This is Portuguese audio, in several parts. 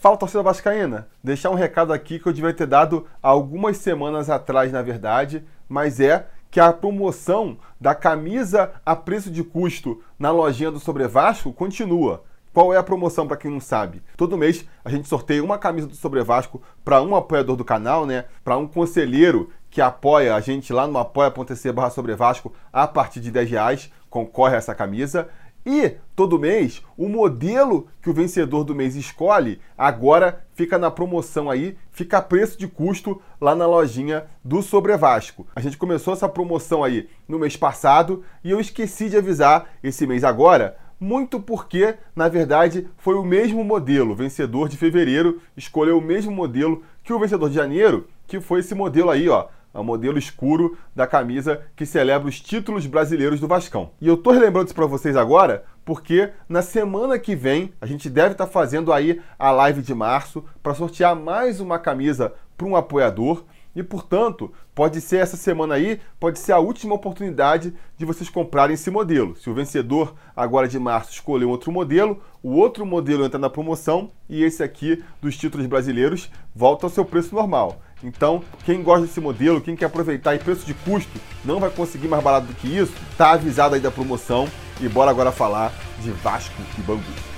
Fala, torcida vascaína. Deixar um recado aqui que eu devia ter dado algumas semanas atrás, na verdade, mas é que a promoção da camisa a preço de custo na lojinha do Sobre Vasco continua. Qual é a promoção para quem não sabe? Todo mês a gente sorteia uma camisa do Sobre Vasco para um apoiador do canal, né? Para um conselheiro que apoia a gente lá no apoia.se barra Sobre Vasco a partir de 10 reais, concorre a essa camisa. E todo mês, o modelo que o vencedor do mês escolhe agora fica na promoção aí, fica a preço de custo lá na lojinha do Sobre Vasco. A gente começou essa promoção aí no mês passado e eu esqueci de avisar esse mês agora, muito porque, na verdade, foi o mesmo modelo. O vencedor de fevereiro escolheu o mesmo modelo que o vencedor de janeiro, que foi esse modelo aí, ó, o modelo escuro da camisa que celebra os títulos brasileiros do Vascão. E eu tô relembrando isso para vocês agora porque na semana que vem a gente deve estar tá fazendo aí a live de março para sortear mais uma camisa para um apoiador. E portanto, pode ser essa semana aí, pode ser a última oportunidade de vocês comprarem esse modelo. Se o vencedor agora de março escolher outro modelo, o outro modelo entra na promoção e esse aqui dos títulos brasileiros volta ao seu preço normal. Então, quem gosta desse modelo, quem quer aproveitar e preço de custo, não vai conseguir mais barato do que isso, tá avisado aí da promoção e bora agora falar de Vasco e Bangu.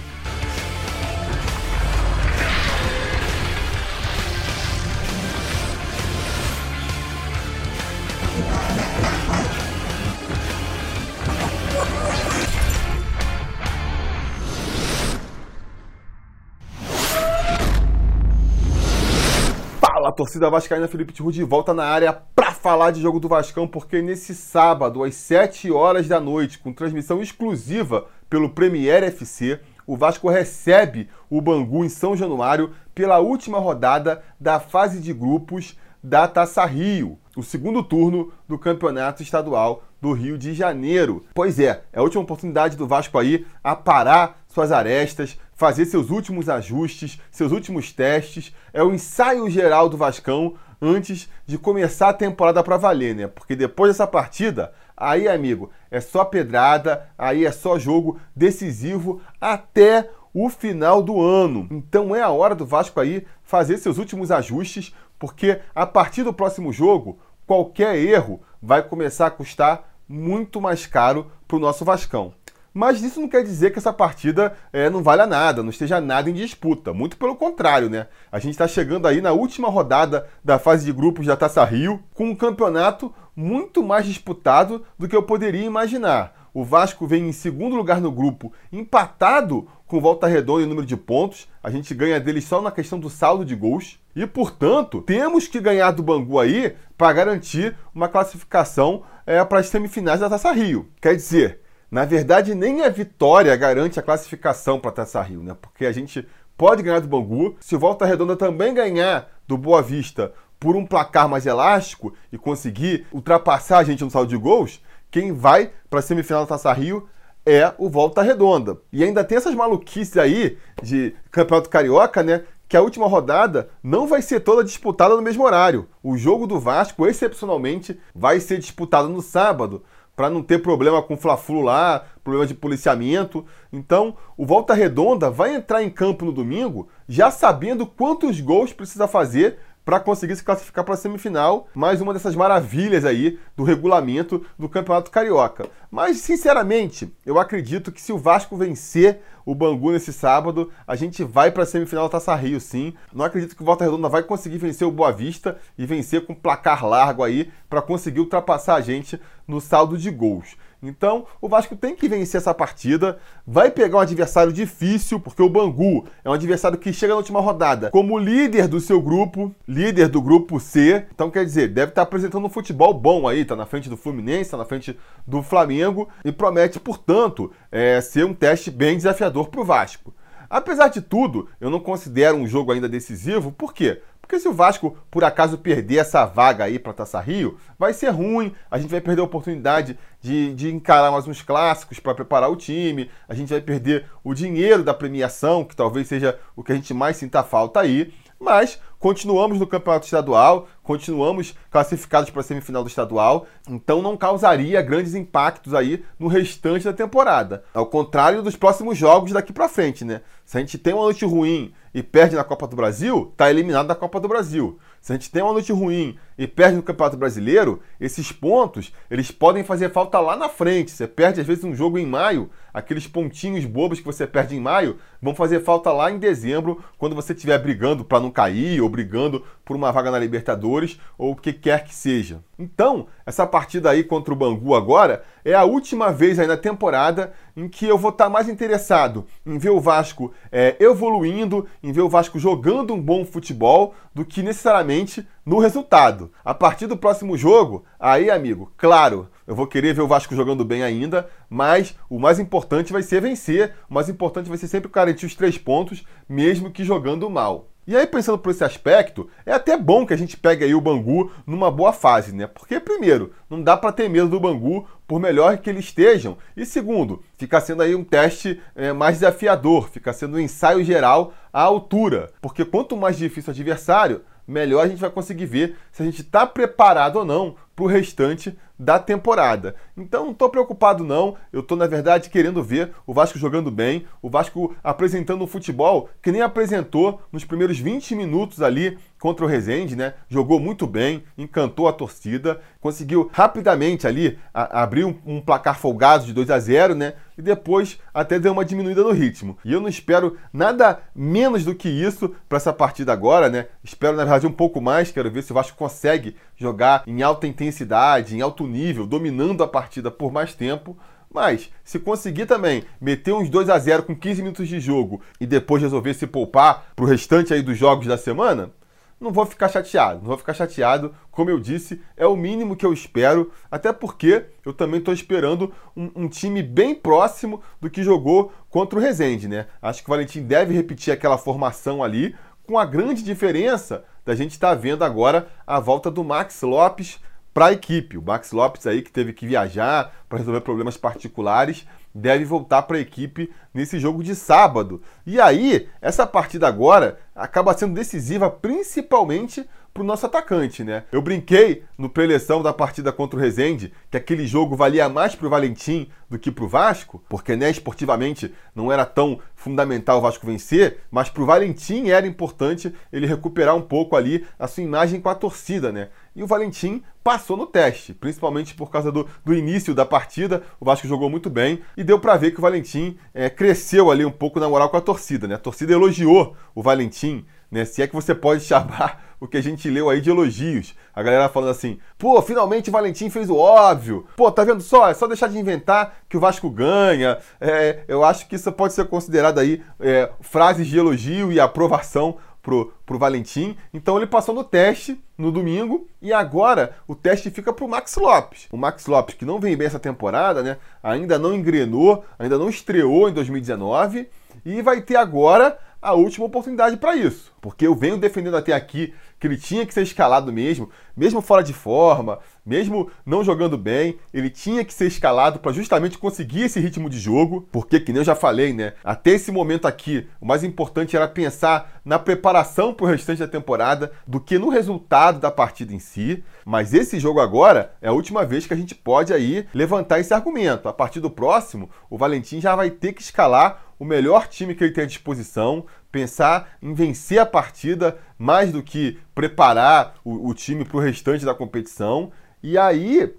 Fala, torcida vascaína, Felipe Tiru de volta na área para falar de jogo do Vascão, porque nesse sábado, às 7 horas da noite, com transmissão exclusiva pelo Premier FC, o Vasco recebe o Bangu em São Januário pela última rodada da fase de grupos da Taça Rio, o segundo turno do Campeonato Estadual do Rio de Janeiro. Pois é, é a última oportunidade do Vasco aí a parar suas arestas, fazer seus últimos ajustes, seus últimos testes. É o ensaio geral do Vascão antes de começar a temporada para valer, né? Porque depois dessa partida, aí, amigo, é só pedrada, aí é só jogo decisivo até o final do ano. Então é a hora do Vasco aí fazer seus últimos ajustes, porque a partir do próximo jogo, qualquer erro vai começar a custar muito mais caro para o nosso Vascão. Mas isso não quer dizer que essa partida é, não valha nada, não esteja nada em disputa. Muito pelo contrário, né? A gente está chegando aí na última rodada da fase de grupos da Taça Rio, com um campeonato muito mais disputado do que eu poderia imaginar. O Vasco vem em segundo lugar no grupo, empatado com Volta Redonda em número de pontos. A gente ganha deles só na questão do saldo de gols. E, portanto, temos que ganhar do Bangu aí para garantir uma classificação é, para as semifinais da Taça Rio. Quer dizer, na verdade, nem a vitória garante a classificação para a Taça Rio, né? Porque a gente pode ganhar do Bangu. Se o Volta Redonda também ganhar do Boa Vista por um placar mais elástico e conseguir ultrapassar a gente no saldo de gols, quem vai para a semifinal da Taça Rio é o Volta Redonda. E ainda tem essas maluquices aí de Campeonato Carioca, né? Que a última rodada não vai ser toda disputada no mesmo horário. O jogo do Vasco, excepcionalmente, vai ser disputado no sábado, para não ter problema com o Fla-Flu lá, problema de policiamento. Então, o Volta Redonda vai entrar em campo no domingo já sabendo quantos gols precisa fazer para conseguir se classificar para a semifinal. Mais uma dessas maravilhas aí do regulamento do Campeonato Carioca. Mas, sinceramente, eu acredito que se o Vasco vencer o Bangu nesse sábado, a gente vai para a semifinal da Taça Rio, sim. Não acredito que o Volta Redonda vai conseguir vencer o Boa Vista e vencer com placar largo aí para conseguir ultrapassar a gente no saldo de gols. Então, o Vasco tem que vencer essa partida. Vai pegar um adversário difícil, porque o Bangu é um adversário que chega na última rodada como líder do seu grupo, líder do grupo C. Então, quer dizer, deve estar apresentando um futebol bom aí, tá na frente do Fluminense, tá na frente do Flamengo e promete, portanto, é, ser um teste bem desafiador para o Vasco. Apesar de tudo, eu não considero um jogo ainda decisivo, por quê? Porque se o Vasco, por acaso, perder essa vaga aí para Taça Rio, vai ser ruim, a gente vai perder a oportunidade de, de encarar mais uns clássicos para preparar o time, a gente vai perder o dinheiro da premiação, que talvez seja o que a gente mais sinta falta aí. Mas continuamos no campeonato estadual, continuamos classificados para a semifinal do estadual, então não causaria grandes impactos aí no restante da temporada. Ao contrário dos próximos jogos daqui para frente, né? Se a gente tem uma noite ruim e perde na Copa do Brasil, tá eliminado da Copa do Brasil. Se a gente tem uma noite ruim e perde no Campeonato Brasileiro, esses pontos, eles podem fazer falta lá na frente. Você perde às vezes um jogo em maio, aqueles pontinhos bobos que você perde em maio, vão fazer falta lá em dezembro, quando você estiver brigando para não cair ou brigando por uma vaga na Libertadores ou o que quer que seja. Então, essa partida aí contra o Bangu agora é a última vez aí na temporada em que eu vou estar mais interessado em ver o Vasco é, evoluindo, em ver o Vasco jogando um bom futebol, do que necessariamente no resultado. A partir do próximo jogo, aí, amigo, claro, eu vou querer ver o Vasco jogando bem ainda, mas o mais importante vai ser vencer, o mais importante vai ser sempre garantir os três pontos, mesmo que jogando mal. E aí, pensando por esse aspecto, é até bom que a gente pegue aí o Bangu numa boa fase, né? Porque, primeiro, não dá para ter medo do Bangu, por melhor que eles estejam. E segundo, fica sendo aí um teste é, mais desafiador, fica sendo um ensaio geral à altura. Porque quanto mais difícil o adversário, melhor a gente vai conseguir ver se a gente está preparado ou não para o restante da temporada. Então não estou preocupado não, eu estou na verdade querendo ver o Vasco jogando bem, o Vasco apresentando um futebol que nem apresentou nos primeiros 20 minutos ali contra o Rezende, né? Jogou muito bem, encantou a torcida, conseguiu rapidamente ali a, abrir um, um, placar folgado de 2 a 0, né? E depois até deu uma diminuída no ritmo. E eu não espero nada menos do que isso para essa partida agora, né? Espero na verdade um pouco mais, quero ver se o Vasco consegue jogar em alta intensidade, em alto nível, dominando a partida por mais tempo. Mas, se conseguir também meter uns 2 a 0 com 15 minutos de jogo e depois resolver se poupar para o restante aí dos jogos da semana, não vou ficar chateado. Não vou ficar chateado, como eu disse, é o mínimo que eu espero, até porque eu também estou esperando um, um, time bem próximo do que jogou contra o Rezende, né? Acho que o Valentim deve repetir aquela formação ali, com a grande diferença da gente estar tá vendo agora a volta do Max Lopes para a equipe. O Max Lopes aí que teve que viajar para resolver problemas particulares, deve voltar para a equipe nesse jogo de sábado. E aí, essa partida agora acaba sendo decisiva principalmente para o nosso atacante, né? Eu brinquei no preleção da partida contra o Rezende que aquele jogo valia mais para o Valentim do que para o Vasco, porque né, esportivamente não era tão fundamental o Vasco vencer, mas para o Valentim era importante ele recuperar um pouco ali a sua imagem com a torcida, né? E o Valentim passou no teste, principalmente por causa do, do início da partida. O Vasco jogou muito bem e deu para ver que o Valentim é, cresceu ali um pouco na moral com a torcida, né? A torcida elogiou o Valentim, né? Se é que você pode chamar o que a gente leu aí de elogios. A galera falando assim: pô, finalmente o Valentim fez o óbvio. Pô, tá vendo só? É só deixar de inventar que o Vasco ganha. É, eu acho que isso pode ser considerado aí é, frases de elogio e aprovação pro, pro Valentim. Então ele passou no teste no domingo e agora o teste fica pro Max Lopes. O Max Lopes, que não vem bem essa temporada, né? Ainda não engrenou, ainda não estreou em 2019 e vai ter agora a última oportunidade para isso. Porque eu venho defendendo até aqui que ele tinha que ser escalado mesmo, mesmo fora de forma, mesmo não jogando bem, ele tinha que ser escalado para justamente conseguir esse ritmo de jogo, porque que nem eu já falei, né? Até esse momento aqui, o mais importante era pensar na preparação para o restante da temporada do que no resultado da partida em si. Mas esse jogo agora é a última vez que a gente pode aí levantar esse argumento. A partir do próximo, o Valentim já vai ter que escalar o melhor time que ele tem à disposição, pensar em vencer a partida mais do que preparar o, o time para o restante da competição. E aí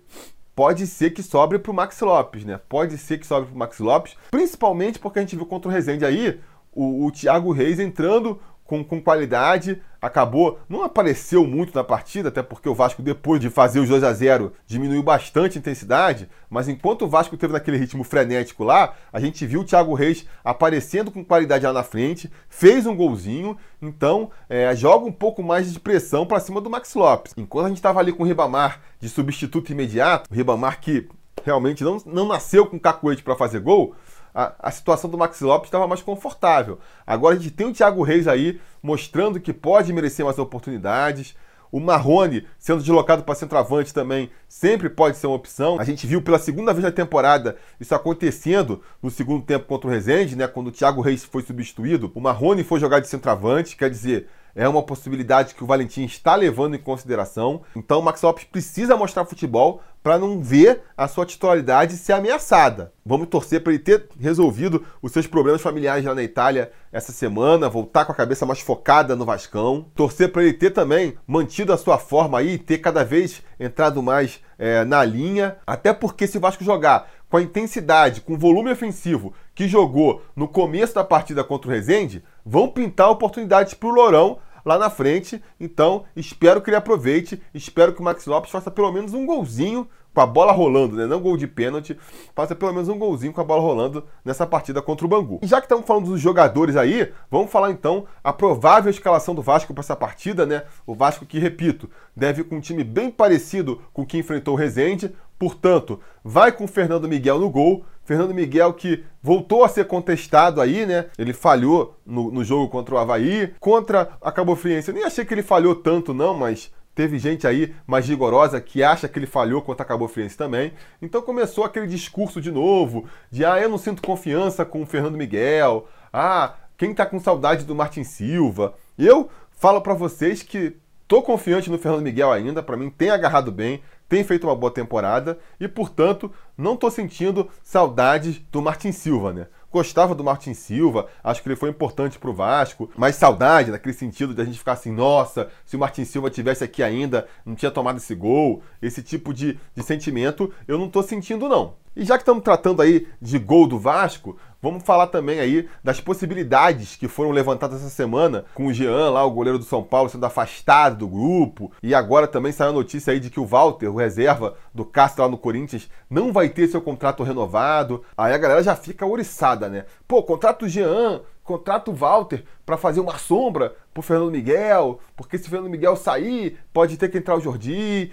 pode ser que sobre para o Max Lopes, né? Pode ser que sobre para o Max Lopes, principalmente porque a gente viu contra o Rezende aí o, o Thiago Reis entrando com, com qualidade, acabou, não apareceu muito na partida, até porque o Vasco, depois de fazer os 2 a 0 diminuiu bastante a intensidade, mas enquanto o Vasco teve naquele ritmo frenético lá, a gente viu o Thiago Reis aparecendo com qualidade lá na frente, fez um golzinho, então é, joga um pouco mais de pressão para cima do Max Lopes. Enquanto a gente estava ali com o Ribamar de substituto imediato, o Ribamar que realmente não, não nasceu com cacuete para fazer gol, a, a situação do Max Lopes estava mais confortável. Agora a gente tem o Thiago Reis aí mostrando que pode merecer mais oportunidades. O Marrone sendo deslocado para centroavante também sempre pode ser uma opção. A gente viu pela segunda vez na temporada isso acontecendo no segundo tempo contra o Rezende, né? Quando o Thiago Reis foi substituído, o Marrone foi jogar de centroavante, quer dizer, é uma possibilidade que o Valentim está levando em consideração. Então o Max Lopes precisa mostrar futebol para não ver a sua titularidade ser ameaçada. Vamos torcer para ele ter resolvido os seus problemas familiares lá na Itália essa semana, voltar com a cabeça mais focada no Vascão. Torcer para ele ter também mantido a sua forma aí, ter cada vez entrado mais é, na linha. Até porque se o Vasco jogar com a intensidade, com o volume ofensivo que jogou no começo da partida contra o Rezende, vão pintar oportunidades para o Lourão lá na frente. Então, espero que ele aproveite. Espero que o Max Lopes faça pelo menos um golzinho com a bola rolando, né? Não gol de pênalti, faça pelo menos um golzinho com a bola rolando nessa partida contra o Bangu. E já que estamos falando dos jogadores aí, vamos falar então a provável escalação do Vasco para essa partida, né? O Vasco que, repito, deve ir com um time bem parecido com o que enfrentou o Rezende, portanto, vai com Fernando Miguel no gol, Fernando Miguel que voltou a ser contestado aí, né? Ele falhou no, no jogo contra o Havaí. Contra a Cabo Friense, eu nem achei que ele falhou tanto não, mas teve gente aí mais rigorosa que acha que ele falhou contra a Cabo Friense também. Então começou aquele discurso de novo, de ah, eu não sinto confiança com o Fernando Miguel. Ah, quem tá com saudade do Martin Silva? Eu falo para vocês que tô confiante no Fernando Miguel ainda, para mim tem agarrado bem, tem feito uma boa temporada e, portanto, não estou sentindo saudades do Martin Silva, né? Gostava do Martin Silva, acho que ele foi importante para o Vasco, mas saudade naquele sentido de a gente ficar assim, nossa, se o Martin Silva tivesse aqui ainda, não tinha tomado esse gol, esse tipo de, de sentimento eu não estou sentindo não. E já que estamos tratando aí de gol do Vasco, vamos falar também aí das possibilidades que foram levantadas essa semana com o Jean lá, o goleiro do São Paulo, sendo afastado do grupo. E agora também saiu a notícia aí de que o Walter, o reserva do Castro lá no Corinthians, não vai ter seu contrato renovado. Aí a galera já fica oriçada, né? Pô, contrato Jean, contrato Walter para fazer uma sombra pro Fernando Miguel, porque se o Fernando Miguel sair, pode ter que entrar o Jordi.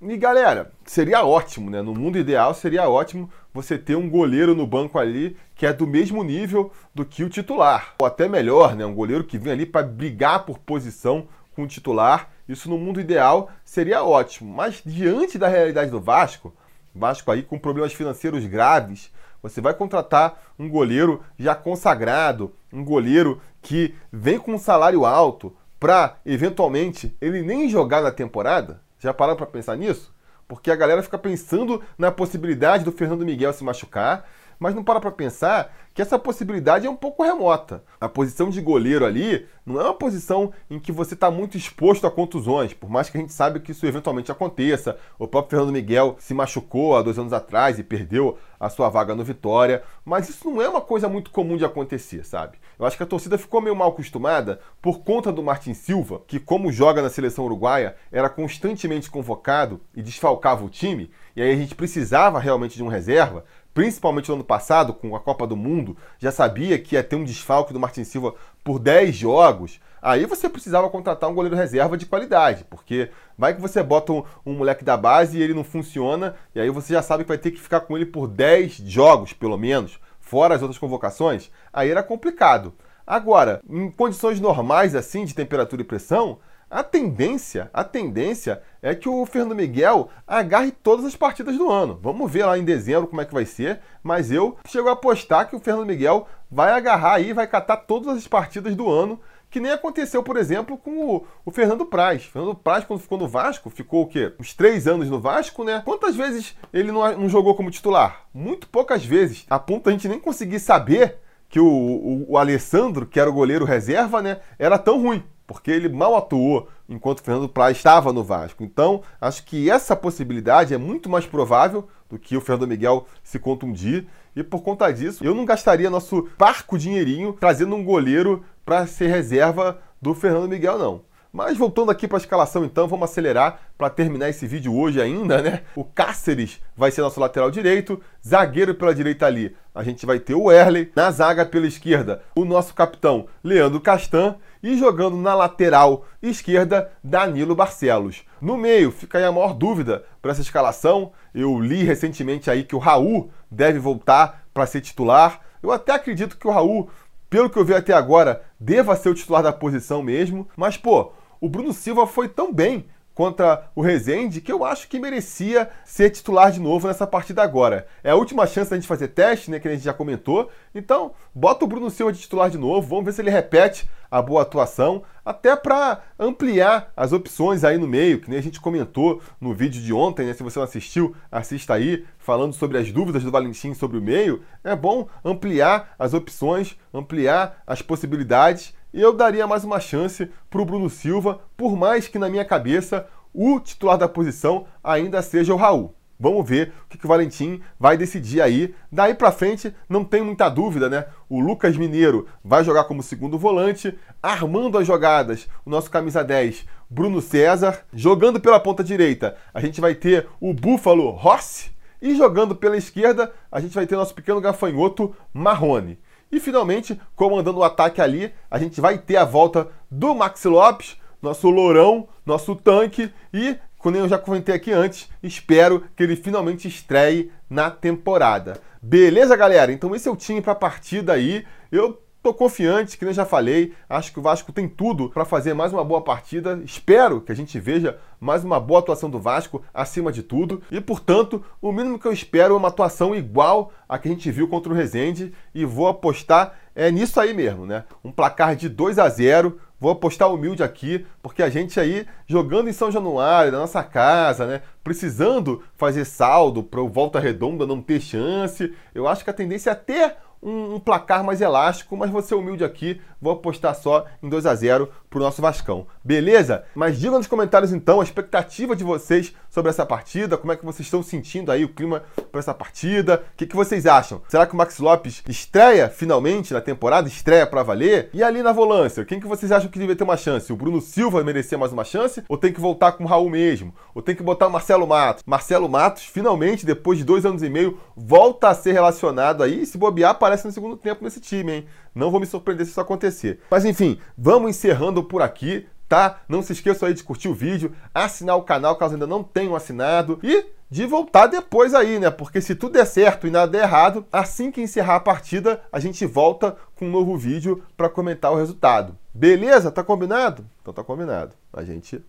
E galera, seria ótimo, né? No mundo ideal seria ótimo você ter um goleiro no banco ali que é do mesmo nível do que o titular, ou até melhor, né? Um goleiro que vem ali para brigar por posição com o titular. Isso no mundo ideal seria ótimo, mas diante da realidade do Vasco, Vasco aí com problemas financeiros graves, você vai contratar um goleiro já consagrado, um goleiro que vem com um salário alto para eventualmente ele nem jogar na temporada? Já pararam para pensar nisso? Porque a galera fica pensando na possibilidade do Fernando Miguel se machucar, mas não para para pensar que essa possibilidade é um pouco remota. A posição de goleiro ali não é uma posição em que você está muito exposto a contusões, por mais que a gente saiba que isso eventualmente aconteça. O próprio Fernando Miguel se machucou há dois anos atrás e perdeu a sua vaga no Vitória, mas isso não é uma coisa muito comum de acontecer, sabe? Eu acho que a torcida ficou meio mal acostumada por conta do Martin Silva, que como joga na seleção uruguaia, era constantemente convocado e desfalcava o time, e aí a gente precisava realmente de um reserva principalmente no ano passado, com a Copa do Mundo, já sabia que ia ter um desfalque do Martin Silva por 10 jogos, aí você precisava contratar um goleiro reserva de qualidade, porque vai que você bota um, um, moleque da base e ele não funciona, e aí você já sabe que vai ter que ficar com ele por 10 jogos, pelo menos, fora as outras convocações, aí era complicado. Agora, em condições normais assim, de temperatura e pressão, a tendência, a tendência é que o Fernando Miguel agarre todas as partidas do ano. Vamos ver lá em dezembro como é que vai ser, mas eu chego a apostar que o Fernando Miguel vai agarrar aí, vai catar todas as partidas do ano, que nem aconteceu, por exemplo, com o, o Fernando Praz. O Fernando Praz, quando ficou no Vasco, ficou o quê? Uns três anos no Vasco, né? Quantas vezes ele não, não jogou como titular? Muito poucas vezes. A ponto a gente nem conseguir saber que o, o, o Alessandro, que era o goleiro reserva, né, era tão ruim porque ele mal atuou enquanto Fernando Praz estava no Vasco. Então, acho que essa possibilidade é muito mais provável do que o Fernando Miguel se contundir. E por conta disso, eu não gastaria nosso parco dinheirinho trazendo um goleiro para ser reserva do Fernando Miguel, não. Mas voltando aqui para a escalação, então, vamos acelerar para terminar esse vídeo hoje ainda, né? O Cáceres vai ser nosso lateral direito, zagueiro pela direita ali, a gente vai ter o Erley, na zaga pela esquerda, o nosso capitão Leandro Castan e jogando na lateral esquerda, Danilo Barcelos. No meio, fica aí a maior dúvida para essa escalação. Eu li recentemente aí que o Raul deve voltar para ser titular. Eu até acredito que o Raul, pelo que eu vi até agora, deva ser o titular da posição mesmo. Mas, pô, o Bruno Silva foi tão bem contra o Rezende, que eu acho que merecia ser titular de novo nessa partida agora. É a última chance da gente fazer teste, né, que a gente já comentou. Então, bota o Bruno Silva de titular de novo, vamos ver se ele repete a boa atuação, até para ampliar as opções aí no meio, que nem a gente comentou no vídeo de ontem, né? Se você não assistiu, assista aí, falando sobre as dúvidas do Valentim sobre o meio. É bom ampliar as opções, ampliar as possibilidades eu daria mais uma chance para o Bruno Silva, por mais que na minha cabeça o titular da posição ainda seja o Raul. Vamos ver o que, que o Valentim vai decidir aí. Daí para frente, não tem muita dúvida, né? O Lucas Mineiro vai jogar como segundo volante, armando as jogadas, o nosso camisa 10, Bruno César. Jogando pela ponta direita, a gente vai ter o Búfalo Rossi. E jogando pela esquerda, a gente vai ter nosso pequeno gafanhoto Marrone. E finalmente, comandando o ataque ali, a gente vai ter a volta do Maxi Lopes, nosso lourão, nosso tanque, e, como eu já comentei aqui antes, espero que ele finalmente estreie na temporada. Beleza, galera? Então esse é o time para a partida aí. Eu Tô confiante, que eu já falei, acho que o Vasco tem tudo para fazer mais uma boa partida. Espero que a gente veja mais uma boa atuação do Vasco acima de tudo. E, portanto, o mínimo que eu espero é uma atuação igual a que a gente viu contra o Rezende e vou apostar é nisso aí mesmo, né? Um placar de 2 a 0. Vou apostar humilde aqui, porque a gente aí jogando em São Januário, na nossa casa, né? Precisando fazer saldo para o Volta Redonda não ter chance. Eu acho que a tendência é até um, um, placar mais elástico, mas ser humilde aqui, vou apostar só em 2 a 0 pro nosso Vascão. Beleza? Mas digam nos comentários então a expectativa de vocês sobre essa partida, como é que vocês estão sentindo aí o clima para essa partida, o que, que vocês acham? Será que o Max Lopes estreia finalmente na temporada, estreia para valer? E ali na volância, quem que vocês acham que deveria ter uma chance? O Bruno Silva merecia mais uma chance? Ou tem que voltar com o Raul mesmo? Ou tem que botar o Marcelo Matos? Marcelo Matos, finalmente, depois de dois anos e meio, volta a ser relacionado aí, se bobear, aparece no segundo tempo nesse time, hein? Não vou me surpreender se isso acontecer. Mas enfim, vamos encerrando por aqui, tá? Não se esqueça aí de curtir o vídeo, assinar o canal caso ainda não tenham assinado e de voltar depois aí, né? Porque se tudo der certo e nada der errado, assim que encerrar a partida, a gente volta com um novo vídeo para comentar o resultado. Beleza? Tá combinado? Então tá combinado. A gente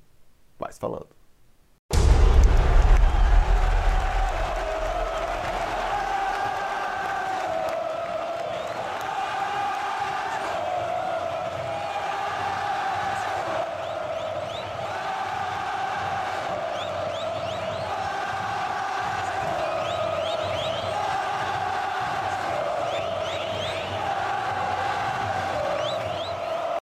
vai se falando.